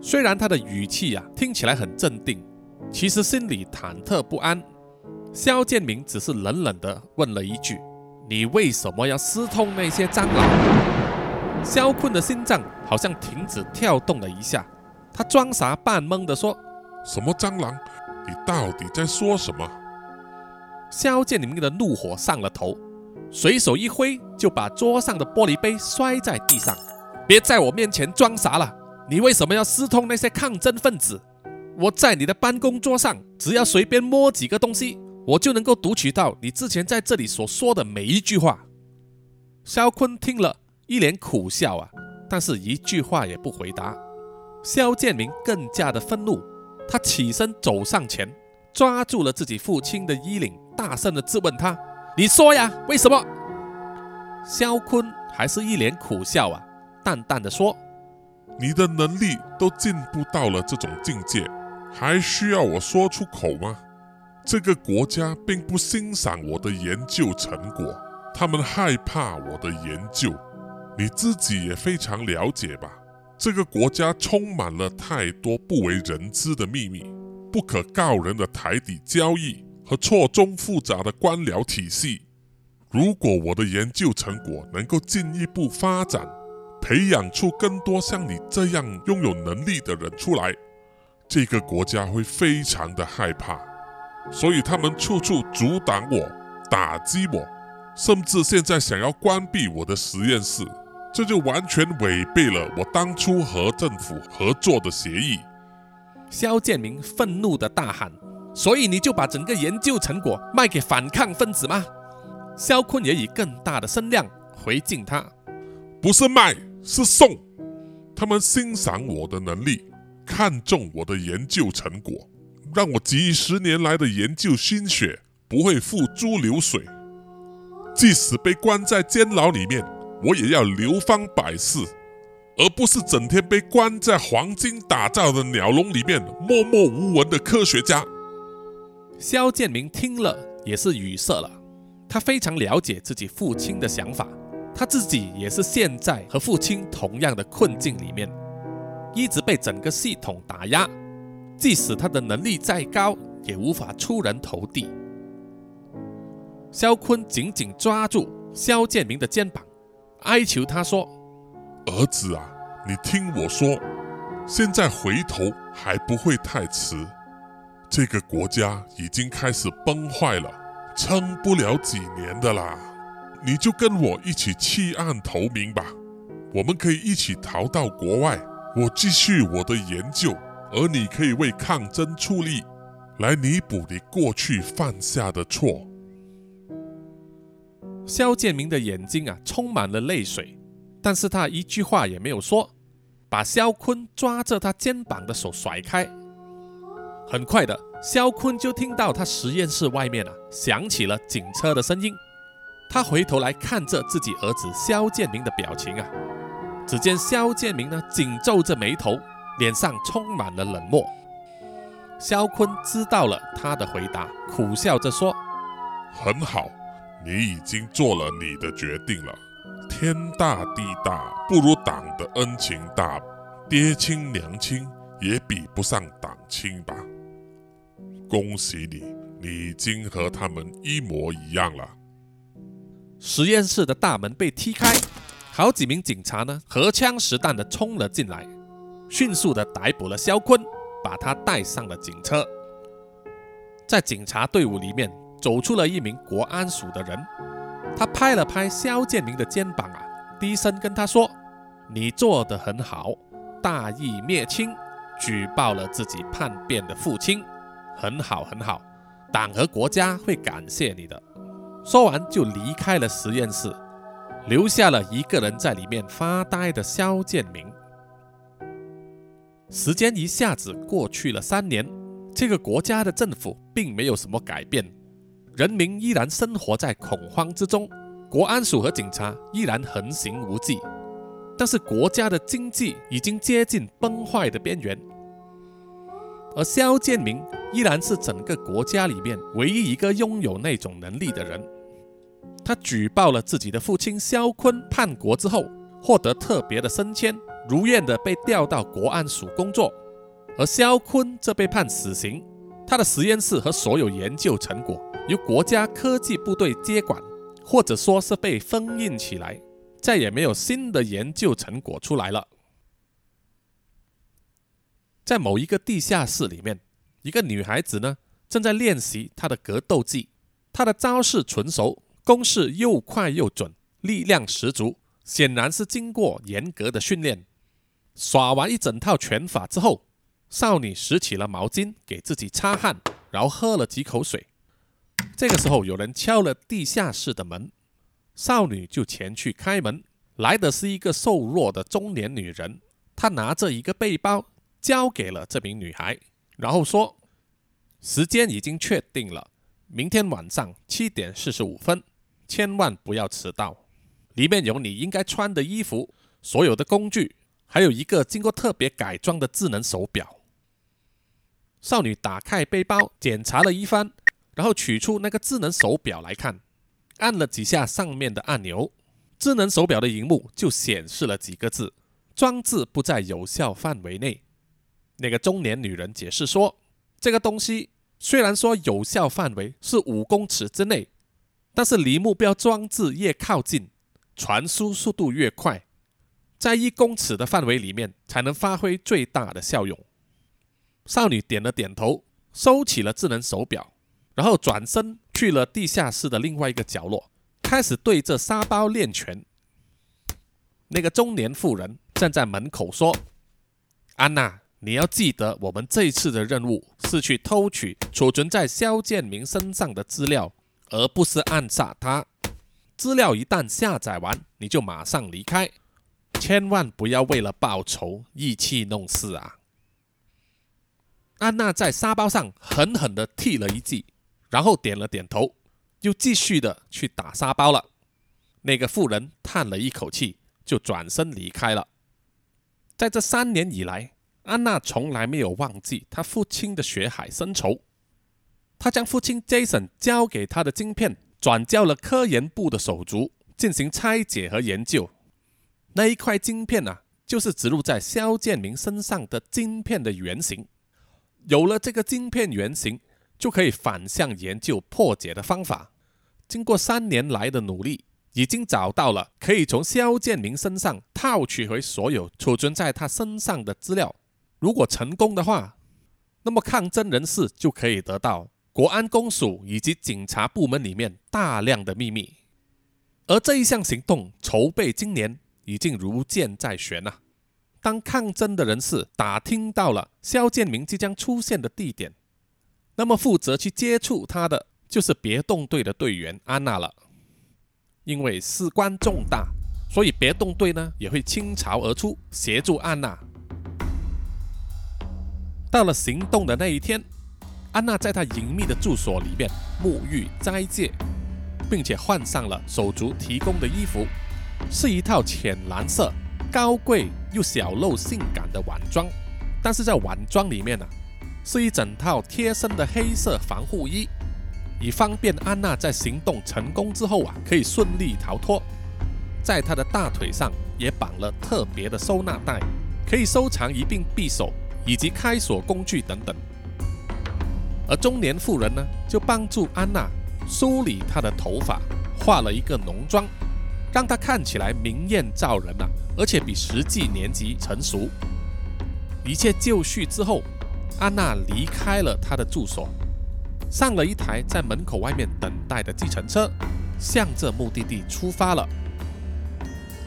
虽然他的语气啊听起来很镇定，其实心里忐忑不安。肖建明只是冷冷地问了一句：“你为什么要私通那些蟑螂？”肖坤的心脏好像停止跳动了一下，他装傻扮懵地说：“什么蟑螂？你到底在说什么？”肖建明的怒火上了头。随手一挥，就把桌上的玻璃杯摔在地上。别在我面前装傻了！你为什么要私通那些抗争分子？我在你的办公桌上，只要随便摸几个东西，我就能够读取到你之前在这里所说的每一句话。肖坤听了一脸苦笑啊，但是一句话也不回答。肖建明更加的愤怒，他起身走上前，抓住了自己父亲的衣领，大声的质问他：“你说呀，为什么？”肖坤还是一脸苦笑啊，淡淡的说：“你的能力都进步到了这种境界，还需要我说出口吗？这个国家并不欣赏我的研究成果，他们害怕我的研究。你自己也非常了解吧？这个国家充满了太多不为人知的秘密，不可告人的台底交易和错综复杂的官僚体系。”如果我的研究成果能够进一步发展，培养出更多像你这样拥有能力的人出来，这个国家会非常的害怕，所以他们处处阻挡我、打击我，甚至现在想要关闭我的实验室，这就完全违背了我当初和政府合作的协议。肖建明愤怒的大喊：“所以你就把整个研究成果卖给反抗分子吗？”肖坤也以更大的声量回敬他：“不是卖，是送。他们欣赏我的能力，看重我的研究成果，让我几十年来的研究心血不会付诸流水。即使被关在监牢里面，我也要流芳百世，而不是整天被关在黄金打造的鸟笼里面默默无闻的科学家。”肖建明听了也是语塞了。他非常了解自己父亲的想法，他自己也是现在和父亲同样的困境里面，一直被整个系统打压，即使他的能力再高，也无法出人头地。肖坤紧紧抓住肖建明的肩膀，哀求他说：“儿子啊，你听我说，现在回头还不会太迟，这个国家已经开始崩坏了。”撑不了几年的啦，你就跟我一起弃暗投明吧。我们可以一起逃到国外，我继续我的研究，而你可以为抗争出力，来弥补你过去犯下的错。肖建明的眼睛啊，充满了泪水，但是他一句话也没有说，把肖坤抓着他肩膀的手甩开。很快的。肖坤就听到他实验室外面啊响起了警车的声音，他回头来看着自己儿子肖建明的表情啊，只见肖建明呢紧皱着眉头，脸上充满了冷漠。肖坤知道了他的回答，苦笑着说：“很好，你已经做了你的决定了。天大地大，不如党的恩情大，爹亲娘亲也比不上党亲吧。”恭喜你，你已经和他们一模一样了。实验室的大门被踢开，好几名警察呢，荷枪实弹的冲了进来，迅速的逮捕了肖坤，把他带上了警车。在警察队伍里面，走出了一名国安署的人，他拍了拍肖建明的肩膀啊，低声跟他说：“你做得很好，大义灭亲，举报了自己叛变的父亲。”很好，很好，党和国家会感谢你的。说完就离开了实验室，留下了一个人在里面发呆的肖建明。时间一下子过去了三年，这个国家的政府并没有什么改变，人民依然生活在恐慌之中，国安署和警察依然横行无忌，但是国家的经济已经接近崩坏的边缘。而肖建明依然是整个国家里面唯一一个拥有那种能力的人。他举报了自己的父亲肖坤叛国之后，获得特别的升迁，如愿的被调到国安署工作。而肖坤则被判死刑，他的实验室和所有研究成果由国家科技部队接管，或者说是被封印起来，再也没有新的研究成果出来了。在某一个地下室里面，一个女孩子呢正在练习她的格斗技。她的招式纯熟，攻势又快又准，力量十足，显然是经过严格的训练。耍完一整套拳法之后，少女拾起了毛巾给自己擦汗，然后喝了几口水。这个时候，有人敲了地下室的门，少女就前去开门。来的是一个瘦弱的中年女人。她拿着一个背包交给了这名女孩，然后说：“时间已经确定了，明天晚上七点四十五分，千万不要迟到。里面有你应该穿的衣服，所有的工具，还有一个经过特别改装的智能手表。”少女打开背包，检查了一番，然后取出那个智能手表来看，按了几下上面的按钮，智能手表的荧幕就显示了几个字：“装置不在有效范围内。”那个中年女人解释说：“这个东西虽然说有效范围是五公尺之内，但是离目标装置越靠近，传输速度越快，在一公尺的范围里面才能发挥最大的效用。”少女点了点头，收起了智能手表，然后转身去了地下室的另外一个角落，开始对着沙包练拳。那个中年妇人站在门口说：“安娜，你要记得，我们这一次的任务是去偷取储存在肖建明身上的资料，而不是暗杀他。资料一旦下载完，你就马上离开，千万不要为了报仇意气弄事啊！”安娜在沙包上狠狠地踢了一记，然后点了点头，又继续的去打沙包了。那个妇人叹了一口气，就转身离开了。在这三年以来，安娜从来没有忘记她父亲的血海深仇。她将父亲 Jason 交给她的晶片转交了科研部的手足进行拆解和研究。那一块晶片啊，就是植入在肖建明身上的晶片的原型。有了这个晶片原型，就可以反向研究破解的方法。经过三年来的努力，已经找到了可以从肖建明身上套取回所有储存在他身上的资料。如果成功的话，那么抗争人士就可以得到国安公署以及警察部门里面大量的秘密。而这一项行动筹备今年，已经如箭在弦了。当抗争的人士打听到了肖建明即将出现的地点，那么负责去接触他的就是别动队的队员安娜了。因为事关重大，所以别动队呢也会倾巢而出协助安娜。到了行动的那一天，安娜在她隐秘的住所里面沐浴斋戒，并且换上了手足提供的衣服，是一套浅蓝色。高贵又小露性感的晚装，但是在晚装里面呢，是一整套贴身的黑色防护衣，以方便安娜在行动成功之后啊，可以顺利逃脱。在她的大腿上也绑了特别的收纳袋，可以收藏一柄匕首以及开锁工具等等。而中年妇人呢，就帮助安娜梳理她的头发，化了一个浓妆。让她看起来明艳照人啊，而且比实际年纪成熟。一切就绪之后，安娜离开了她的住所，上了一台在门口外面等待的计程车，向着目的地出发了。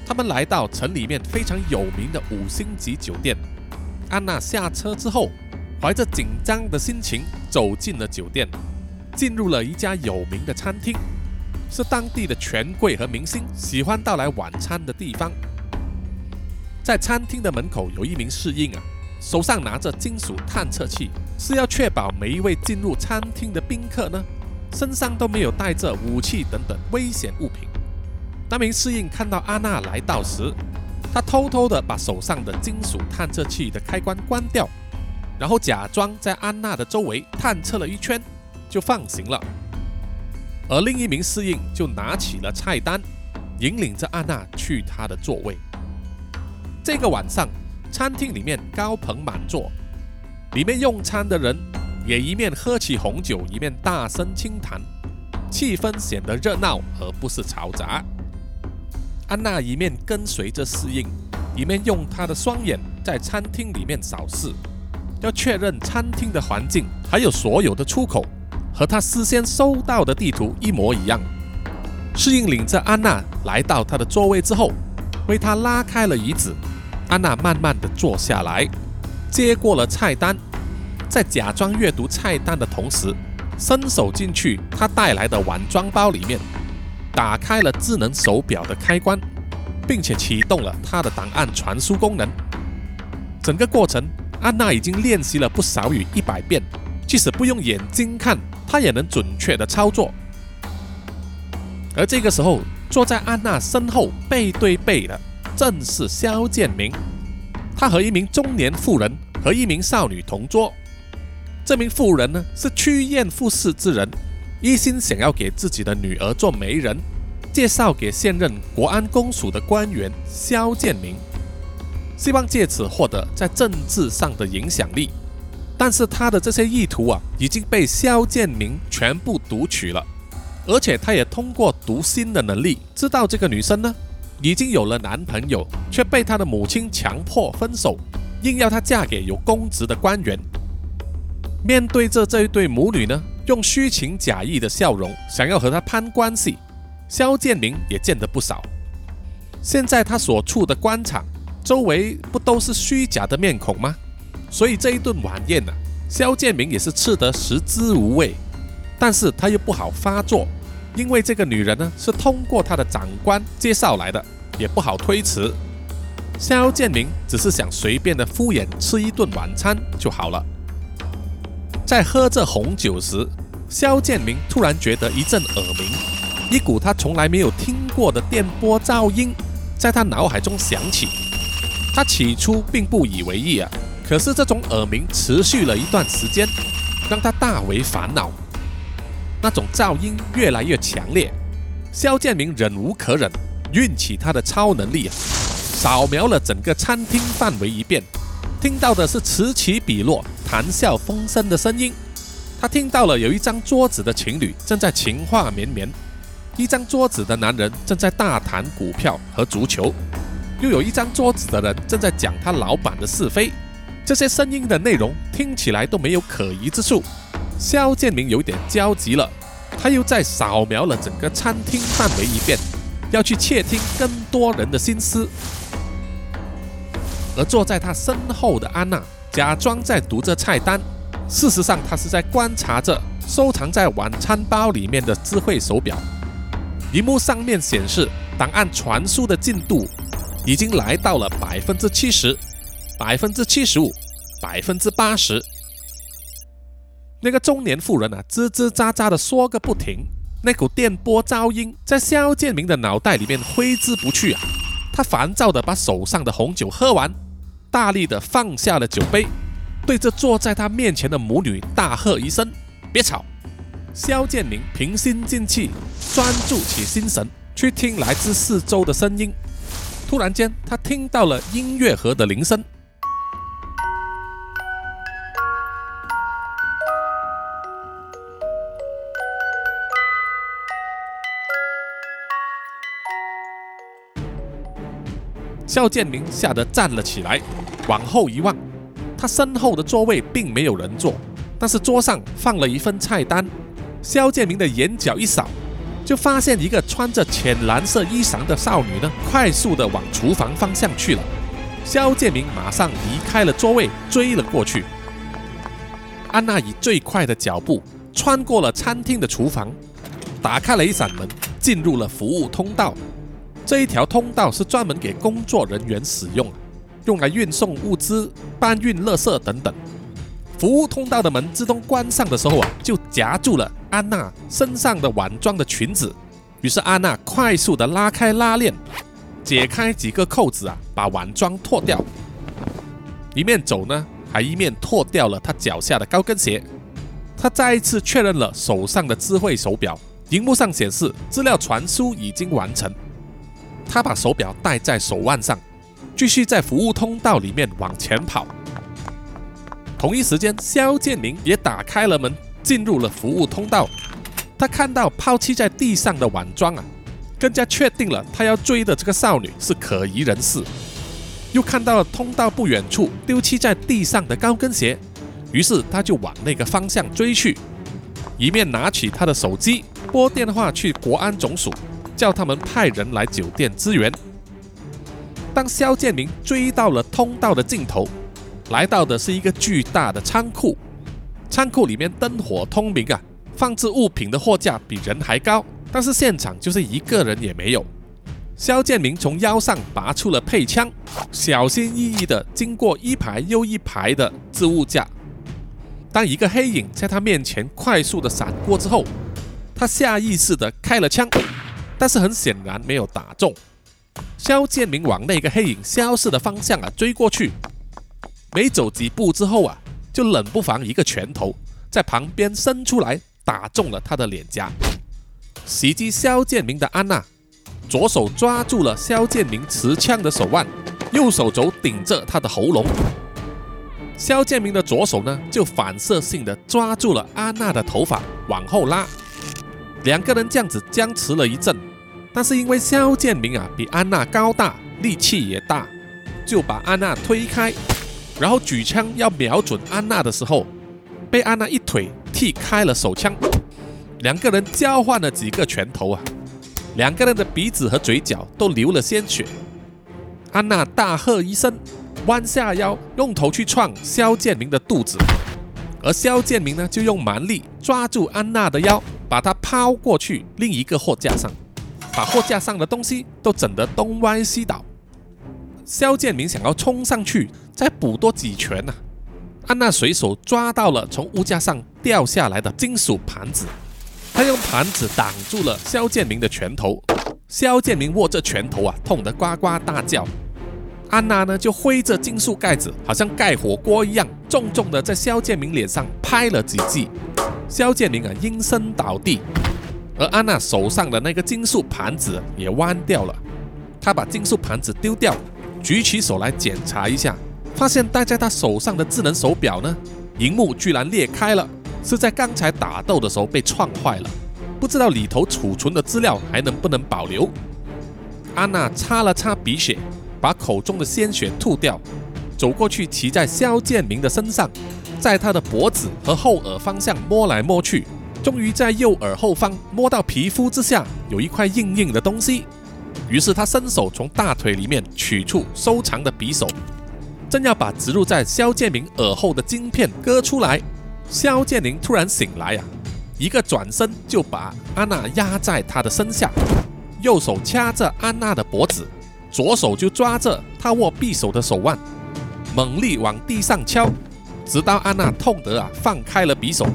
他们来到城里面非常有名的五星级酒店。安娜下车之后，怀着紧张的心情走进了酒店，进入了一家有名的餐厅。是当地的权贵和明星喜欢到来晚餐的地方。在餐厅的门口有一名侍应啊，手上拿着金属探测器，是要确保每一位进入餐厅的宾客呢，身上都没有带着武器等等危险物品。那名侍应看到安娜来到时，他偷偷的把手上的金属探测器的开关关掉，然后假装在安娜的周围探测了一圈，就放行了。而另一名侍应就拿起了菜单，引领着安娜去她的座位。这个晚上，餐厅里面高朋满座，里面用餐的人也一面喝起红酒，一面大声倾谈，气氛显得热闹而不是嘈杂。安娜一面跟随着侍应，一面用她的双眼在餐厅里面扫视，要确认餐厅的环境还有所有的出口。和她事先收到的地图一模一样。侍应领着安娜来到她的座位之后，为她拉开了椅子。安娜慢慢地坐下来，接过了菜单，在假装阅读菜单的同时，伸手进去她带来的晚装包里面，打开了智能手表的开关，并且启动了他的档案传输功能。整个过程，安娜已经练习了不少于一百遍，即使不用眼睛看，她也能准确的操作。而这个时候，坐在安娜身后背对背的，正是肖建明。他和一名中年妇人和一名少女同桌。这名妇人呢，是趋炎附势之人，一心想要给自己的女儿做媒人，介绍给现任国安公署的官员肖建明，希望借此获得在政治上的影响力。但是他的这些意图啊，已经被肖建明全部读取了。而且他也通过读心的能力，知道这个女生呢已经有了男朋友，却被她的母亲强迫分手，硬要她嫁给有公职的官员。面对着这一对母女呢，用虚情假意的笑容想要和他攀关系，肖建明也见得不少。现在他所处的官场周围不都是虚假的面孔吗？所以这一顿晚宴呢，肖建明也是吃得食之无味。但是他又不好发作，因为这个女人呢是通过他的长官介绍来的，也不好推辞。肖建明只是想随便的敷衍吃一顿晚餐就好了。在喝着红酒时，肖建明突然觉得一阵耳鸣，一股他从来没有听过的电波噪音在他脑海中响起。他起初并不以为意啊，可是这种耳鸣持续了一段时间，让他大为烦恼。那种噪音越来越强烈，肖建明忍无可忍，运起他的超能力啊，扫描了整个餐厅范围一遍，听到的是此起彼落、谈笑风生的声音。他听到了有一张桌子的情侣正在情话绵绵，一张桌子的男人正在大谈股票和足球，又有一张桌子的人正在讲他老板的是非。这些声音的内容听起来都没有可疑之处。肖建明有点焦急了，他又再扫描了整个餐厅范围一遍，要去窃听更多人的心思。而坐在他身后的安娜假装在读着菜单，事实上他是在观察着收藏在晚餐包里面的智慧手表。荧幕上面显示，档案传输的进度已经来到了百分之七十、百分之七十五、百分之八十。那个中年妇人啊，吱吱喳喳的说个不停，那股电波噪音在肖建明的脑袋里面挥之不去啊！他烦躁的把手上的红酒喝完，大力的放下了酒杯，对着坐在他面前的母女大喝一声：“别吵！”肖建明平心静气，专注起心神去听来自四周的声音。突然间，他听到了音乐盒的铃声。肖建明吓得站了起来，往后一望，他身后的座位并没有人坐，但是桌上放了一份菜单。肖建明的眼角一扫，就发现一个穿着浅蓝色衣裳的少女呢，快速的往厨房方向去了。肖建明马上离开了座位，追了过去。安娜以最快的脚步穿过了餐厅的厨房，打开了一扇门，进入了服务通道。这一条通道是专门给工作人员使用，用来运送物资、搬运垃圾等等。服务通道的门自动关上的时候啊，就夹住了安娜身上的晚装的裙子。于是安娜快速的拉开拉链，解开几个扣子啊，把晚装脱掉。一面走呢，还一面脱掉了她脚下的高跟鞋。她再一次确认了手上的智慧手表，荧幕上显示资料传输已经完成。他把手表戴在手腕上，继续在服务通道里面往前跑。同一时间，肖建明也打开了门，进入了服务通道。他看到抛弃在地上的晚装啊，更加确定了他要追的这个少女是可疑人士。又看到了通道不远处丢弃在地上的高跟鞋，于是他就往那个方向追去，一面拿起他的手机拨电话去国安总署。叫他们派人来酒店支援。当肖建明追到了通道的尽头，来到的是一个巨大的仓库。仓库里面灯火通明啊，放置物品的货架比人还高，但是现场就是一个人也没有。肖建明从腰上拔出了配枪，小心翼翼地经过一排又一排的置物架。当一个黑影在他面前快速的闪过之后，他下意识的开了枪，但是很显然没有打中。肖建明往那个黑影消失的方向啊追过去，没走几步之后啊，就冷不防一个拳头在旁边伸出来，打中了他的脸颊。袭击肖建明的安娜，左手抓住了肖建明持枪的手腕，右手肘顶着他的喉咙。肖建明的左手呢，就反射性的抓住了安娜的头发，往后拉。两个人这样子僵持了一阵，但是因为肖建明啊比安娜高大，力气也大，就把安娜推开，然后举枪要瞄准安娜的时候，被安娜一腿踢开了手枪。两个人交换了几个拳头啊，两个人的鼻子和嘴角都流了鲜血。安娜大喝一声。弯下腰，用头去撞肖建明的肚子，而肖建明呢，就用蛮力抓住安娜的腰，把她抛过去另一个货架上，把货架上的东西都整得东歪西倒。肖建明想要冲上去再补多几拳呢，安娜随手抓到了从物架上掉下来的金属盘子，她用盘子挡住了肖建明的拳头，肖建明握着拳头啊，痛得呱呱大叫。安娜呢，就挥着金属盖子，好像盖火锅一样，重重的在肖建明脸上拍了几记。肖建明啊，应声倒地，而安娜手上的那个金属盘子也弯掉了。她把金属盘子丢掉，举起手来检查一下，发现戴在她手上的智能手表呢，荧幕居然裂开了，是在刚才打斗的时候被撞坏了，不知道里头储存的资料还能不能保留。安娜擦了擦鼻血。把口中的鲜血吐掉，走过去骑在肖建明的身上，在他的脖子和后耳方向摸来摸去，终于在右耳后方摸到皮肤之下有一块硬硬的东西。于是他伸手从大腿里面取出收藏的匕首，正要把植入在肖建明耳后的晶片割出来，肖建明突然醒来啊，一个转身就把安娜压在他的身下，右手掐着安娜的脖子。左手就抓着他握匕首的手腕，猛力往地上敲，直到安娜痛得啊放开了匕首。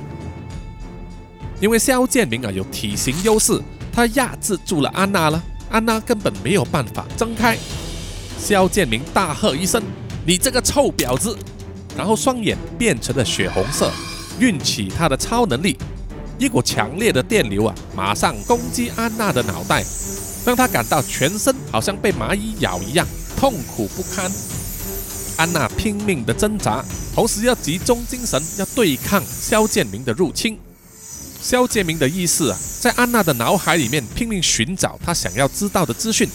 因为肖建明啊有体型优势，他压制住了安娜了，安娜根本没有办法睁开。肖建明大喝一声：“你这个臭婊子！”然后双眼变成了血红色，运起他的超能力，一股强烈的电流啊，马上攻击安娜的脑袋。让他感到全身好像被蚂蚁咬一样，痛苦不堪。安娜拼命的挣扎，同时要集中精神，要对抗肖建明的入侵。肖建明的意识啊，在安娜的脑海里面拼命寻找他想要知道的资讯，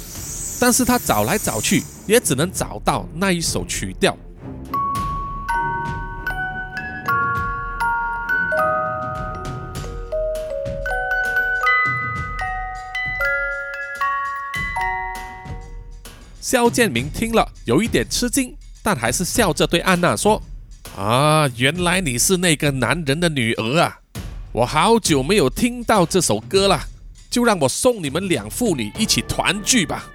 但是他找来找去，也只能找到那一首曲调。肖建明听了有一点吃惊，但还是笑着对安娜说：“啊，原来你是那个男人的女儿啊！我好久没有听到这首歌了，就让我送你们两父女一起团聚吧。”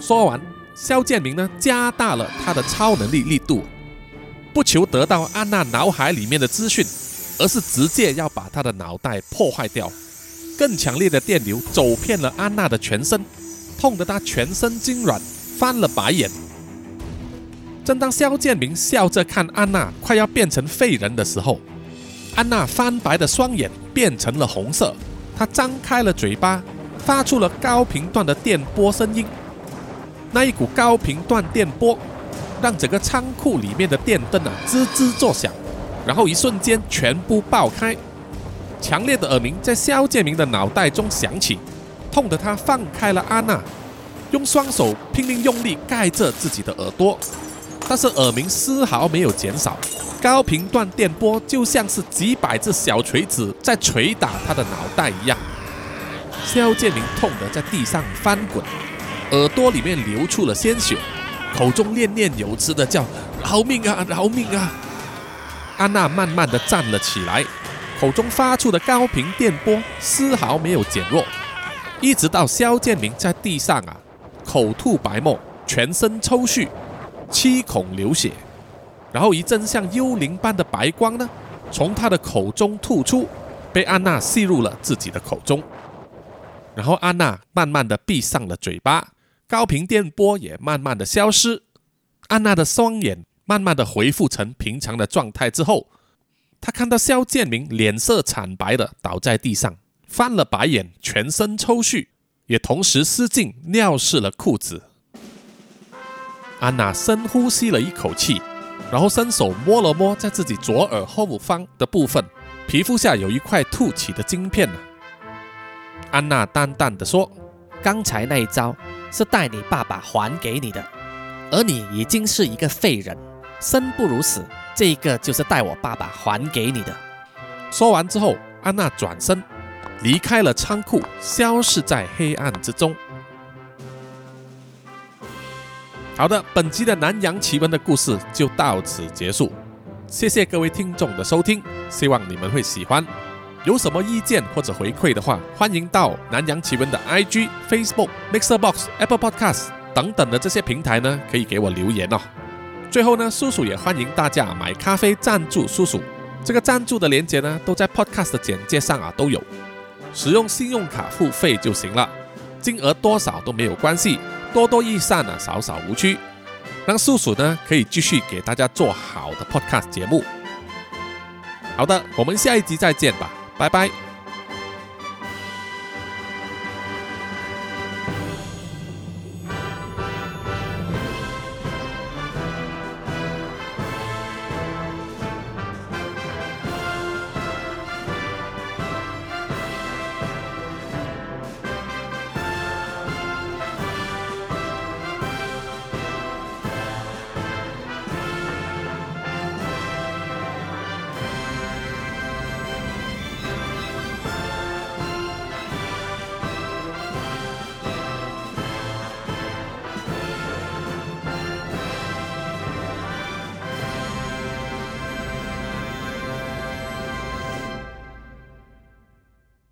说完，肖建明呢加大了他的超能力力度，不求得到安娜脑海里面的资讯，而是直接要把她的脑袋破坏掉。更强烈的电流走遍了安娜的全身，痛得她全身痉挛。翻了白眼。正当肖建明笑着看安娜快要变成废人的时候，安娜翻白的双眼变成了红色，她张开了嘴巴，发出了高频段的电波声音。那一股高频段电波让整个仓库里面的电灯啊吱吱作响，然后一瞬间全部爆开。强烈的耳鸣在肖建明的脑袋中响起，痛得他放开了安娜。用双手拼命用力盖着自己的耳朵，但是耳鸣丝毫没有减少，高频段电波就像是几百只小锤子在捶打他的脑袋一样。肖建明痛得在地上翻滚，耳朵里面流出了鲜血，口中念念有词的叫“饶命啊，饶命啊！”安娜慢慢的站了起来，口中发出的高频电波丝毫没有减弱，一直到肖建明在地上啊。口吐白沫，全身抽搐，七孔流血，然后一阵像幽灵般的白光呢，从他的口中吐出，被安娜吸入了自己的口中。然后安娜慢慢的闭上了嘴巴，高频电波也慢慢的消失，安娜的双眼慢慢的恢复成平常的状态之后，她看到肖建明脸色惨白的倒在地上，翻了白眼，全身抽搐，也同时失禁尿湿了裤子。安娜深呼吸了一口气，然后伸手摸了摸在自己左耳后方的部分，皮肤下有一块凸起的晶片呢。安娜淡淡的说：“刚才那一招是带你爸爸还给你的，而你已经是一个废人，生不如死。这个就是带我爸爸还给你的。”说完之后，安娜转身离开了仓库，消失在黑暗之中。好的，本集的南洋奇闻的故事就到此结束，谢谢各位听众的收听，希望你们会喜欢。有什么意见或者回馈的话，欢迎到南洋奇闻的 IG、Facebook、Mixer Box、Apple Podcast 等等的这些平台呢，可以给我留言哦。最后呢，叔叔也欢迎大家买咖啡赞助叔叔，这个赞助的链接呢，都在 Podcast 的简介上啊都有。使用信用卡付费就行了，金额多少都没有关系，多多益善啊，少少无趣，让素素呢可以继续给大家做好的 Podcast 节目。好的，我们下一集再见吧。拜拜。